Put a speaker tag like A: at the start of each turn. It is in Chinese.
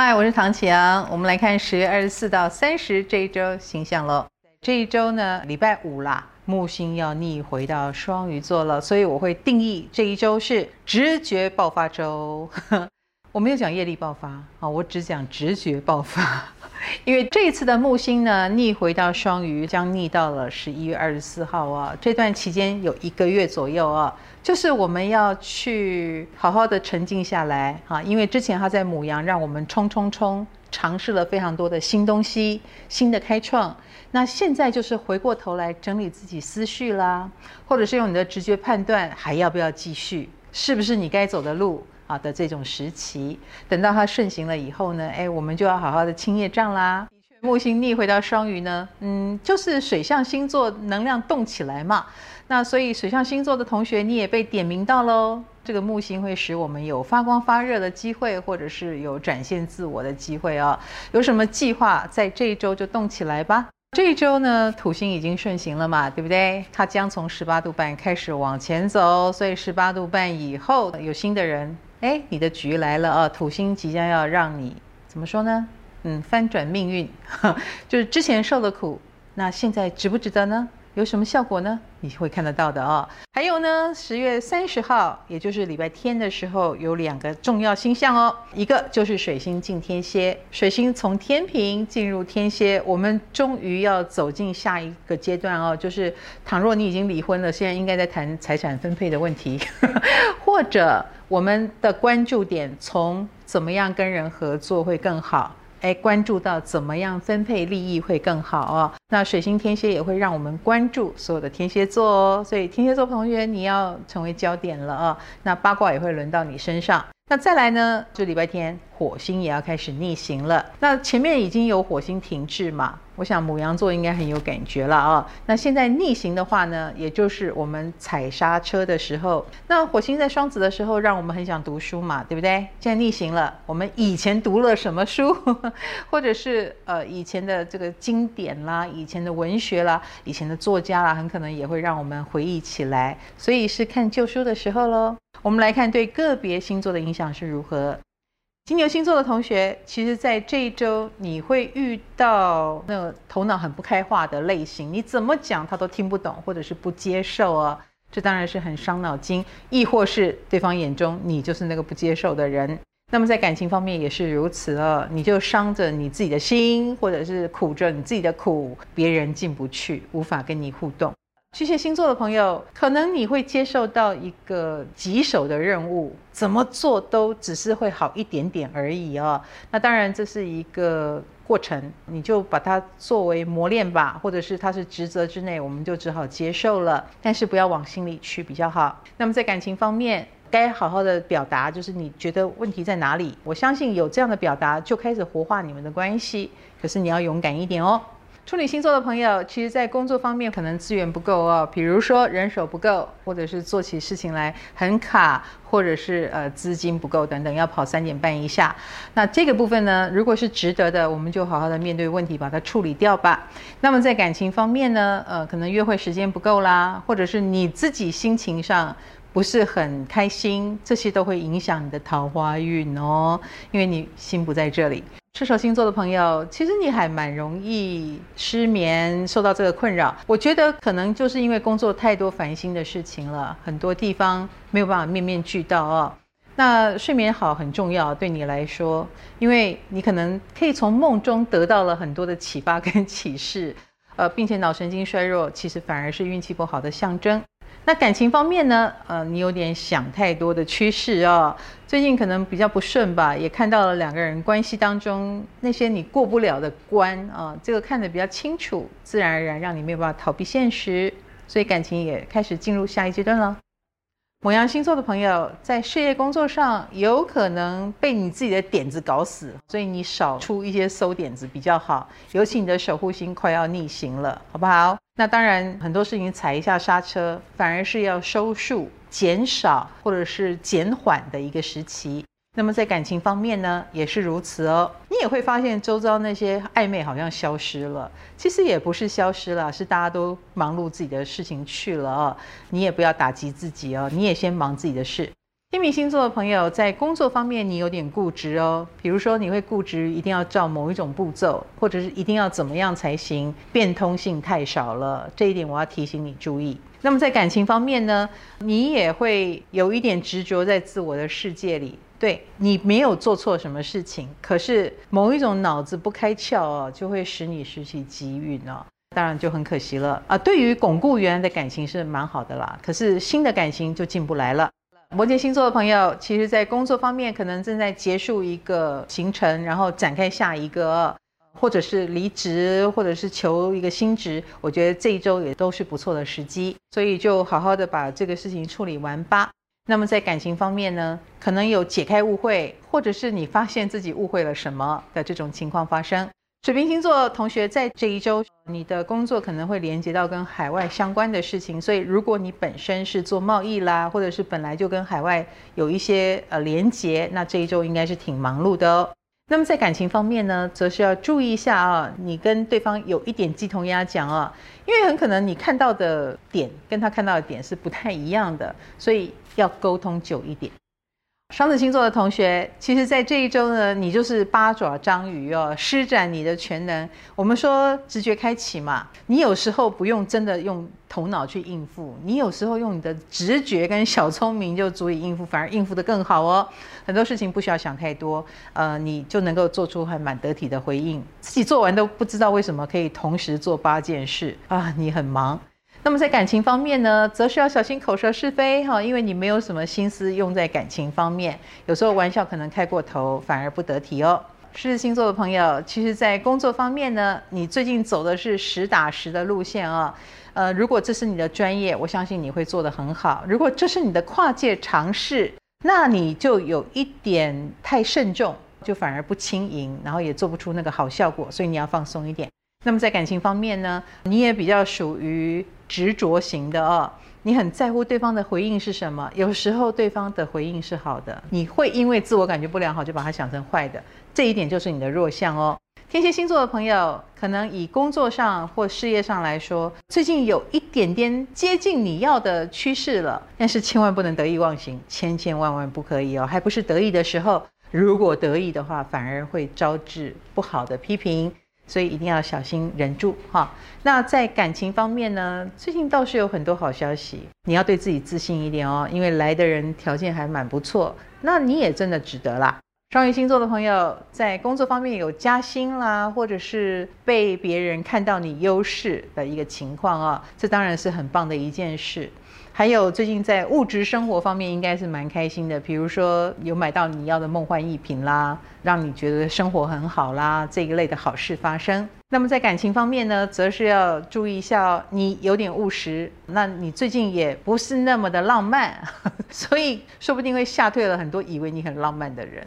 A: 嗨，我是唐启阳。我们来看十月二十四到三十这一周星象喽。这一周呢，礼拜五啦，木星要逆回到双鱼座了，所以我会定义这一周是直觉爆发周。我没有讲业力爆发啊，我只讲直觉爆发。因为这一次的木星呢，逆回到双鱼，将逆到了十一月二十四号啊。这段期间有一个月左右啊，就是我们要去好好的沉静下来啊。因为之前他在母羊，让我们冲冲冲，尝试了非常多的新东西、新的开创。那现在就是回过头来整理自己思绪啦，或者是用你的直觉判断，还要不要继续？是不是你该走的路？好的，这种时期，等到它顺行了以后呢，哎，我们就要好好的清业障啦。木星逆回到双鱼呢，嗯，就是水象星座能量动起来嘛。那所以水象星座的同学，你也被点名到喽。这个木星会使我们有发光发热的机会，或者是有展现自我的机会哦。有什么计划，在这一周就动起来吧。这一周呢，土星已经顺行了嘛，对不对？它将从十八度半开始往前走，所以十八度半以后有新的人，哎，你的局来了啊！土星即将要让你怎么说呢？嗯，翻转命运，就是之前受的苦，那现在值不值得呢？有什么效果呢？你会看得到的哦。还有呢，十月三十号，也就是礼拜天的时候，有两个重要星象哦。一个就是水星进天蝎，水星从天秤进入天蝎，我们终于要走进下一个阶段哦。就是倘若你已经离婚了，现在应该在谈财产分配的问题，或者我们的关注点从怎么样跟人合作会更好。哎，关注到怎么样分配利益会更好哦。那水星天蝎也会让我们关注所有的天蝎座哦。所以天蝎座同学，你要成为焦点了啊。那八卦也会轮到你身上。那再来呢，就礼拜天，火星也要开始逆行了。那前面已经有火星停滞嘛，我想母羊座应该很有感觉了啊。那现在逆行的话呢，也就是我们踩刹车的时候。那火星在双子的时候，让我们很想读书嘛，对不对？现在逆行了，我们以前读了什么书，或者是呃以前的这个经典啦，以前的文学啦，以前的作家啦，很可能也会让我们回忆起来。所以是看旧书的时候喽。我们来看对个别星座的影响是如何。金牛星座的同学，其实在这一周你会遇到那个头脑很不开化的类型，你怎么讲他都听不懂，或者是不接受啊，这当然是很伤脑筋，亦或是对方眼中你就是那个不接受的人。那么在感情方面也是如此啊，你就伤着你自己的心，或者是苦着你自己的苦，别人进不去，无法跟你互动。巨蟹星座的朋友，可能你会接受到一个棘手的任务，怎么做都只是会好一点点而已哦。那当然这是一个过程，你就把它作为磨练吧，或者是它是职责之内，我们就只好接受了。但是不要往心里去比较好。那么在感情方面，该好好的表达，就是你觉得问题在哪里？我相信有这样的表达，就开始活化你们的关系。可是你要勇敢一点哦。处女星座的朋友，其实，在工作方面可能资源不够哦，比如说人手不够，或者是做起事情来很卡，或者是呃资金不够等等，要跑三点半以下。那这个部分呢，如果是值得的，我们就好好的面对问题，把它处理掉吧。那么在感情方面呢，呃，可能约会时间不够啦，或者是你自己心情上不是很开心，这些都会影响你的桃花运哦，因为你心不在这里。射手星座的朋友，其实你还蛮容易失眠，受到这个困扰。我觉得可能就是因为工作太多烦心的事情了，很多地方没有办法面面俱到哦。那睡眠好很重要，对你来说，因为你可能可以从梦中得到了很多的启发跟启示，呃，并且脑神经衰弱其实反而是运气不好的象征。那感情方面呢？呃，你有点想太多的趋势哦。最近可能比较不顺吧，也看到了两个人关系当中那些你过不了的关啊，这个看得比较清楚，自然而然让你没有办法逃避现实，所以感情也开始进入下一阶段了。某羊星座的朋友在事业工作上有可能被你自己的点子搞死，所以你少出一些馊点子比较好，尤其你的守护星快要逆行了，好不好？那当然，很多事情踩一下刹车，反而是要收束、减少或者是减缓的一个时期。那么在感情方面呢，也是如此哦。你也会发现周遭那些暧昧好像消失了，其实也不是消失了，是大家都忙碌自己的事情去了哦。你也不要打击自己哦，你也先忙自己的事。天秤星座的朋友在工作方面，你有点固执哦。比如说，你会固执一定要照某一种步骤，或者是一定要怎么样才行，变通性太少了。这一点我要提醒你注意。那么在感情方面呢，你也会有一点执着在自我的世界里。对，你没有做错什么事情，可是某一种脑子不开窍哦，就会使你失去机运哦。当然就很可惜了啊。对于巩固原来的感情是蛮好的啦，可是新的感情就进不来了。摩羯星座的朋友，其实，在工作方面可能正在结束一个行程，然后展开下一个，或者是离职，或者是求一个新职。我觉得这一周也都是不错的时机，所以就好好的把这个事情处理完吧。那么在感情方面呢，可能有解开误会，或者是你发现自己误会了什么的这种情况发生。水瓶星座同学在这一周，你的工作可能会连接到跟海外相关的事情，所以如果你本身是做贸易啦，或者是本来就跟海外有一些呃连接，那这一周应该是挺忙碌的哦。那么在感情方面呢，则是要注意一下啊，你跟对方有一点鸡同鸭讲啊，因为很可能你看到的点跟他看到的点是不太一样的，所以要沟通久一点。双子星座的同学，其实，在这一周呢，你就是八爪章鱼哦，施展你的全能。我们说直觉开启嘛，你有时候不用真的用头脑去应付，你有时候用你的直觉跟小聪明就足以应付，反而应付得更好哦。很多事情不需要想太多，呃，你就能够做出还蛮得体的回应。自己做完都不知道为什么可以同时做八件事啊，你很忙。那么在感情方面呢，则是要小心口舌是非哈，因为你没有什么心思用在感情方面，有时候玩笑可能开过头，反而不得体哦。狮子星座的朋友，其实，在工作方面呢，你最近走的是实打实的路线啊。呃，如果这是你的专业，我相信你会做得很好；如果这是你的跨界尝试，那你就有一点太慎重，就反而不轻盈，然后也做不出那个好效果，所以你要放松一点。那么在感情方面呢，你也比较属于执着型的哦，你很在乎对方的回应是什么，有时候对方的回应是好的，你会因为自我感觉不良好就把它想成坏的，这一点就是你的弱项哦。天蝎星座的朋友，可能以工作上或事业上来说，最近有一点点接近你要的趋势了，但是千万不能得意忘形，千千万万不可以哦，还不是得意的时候，如果得意的话，反而会招致不好的批评。所以一定要小心忍住哈。那在感情方面呢，最近倒是有很多好消息，你要对自己自信一点哦，因为来的人条件还蛮不错，那你也真的值得啦。双鱼星座的朋友在工作方面有加薪啦，或者是被别人看到你优势的一个情况啊，这当然是很棒的一件事。还有最近在物质生活方面应该是蛮开心的，比如说有买到你要的梦幻一品啦，让你觉得生活很好啦，这一类的好事发生。那么在感情方面呢，则是要注意一下，你有点务实，那你最近也不是那么的浪漫，所以说不定会吓退了很多以为你很浪漫的人。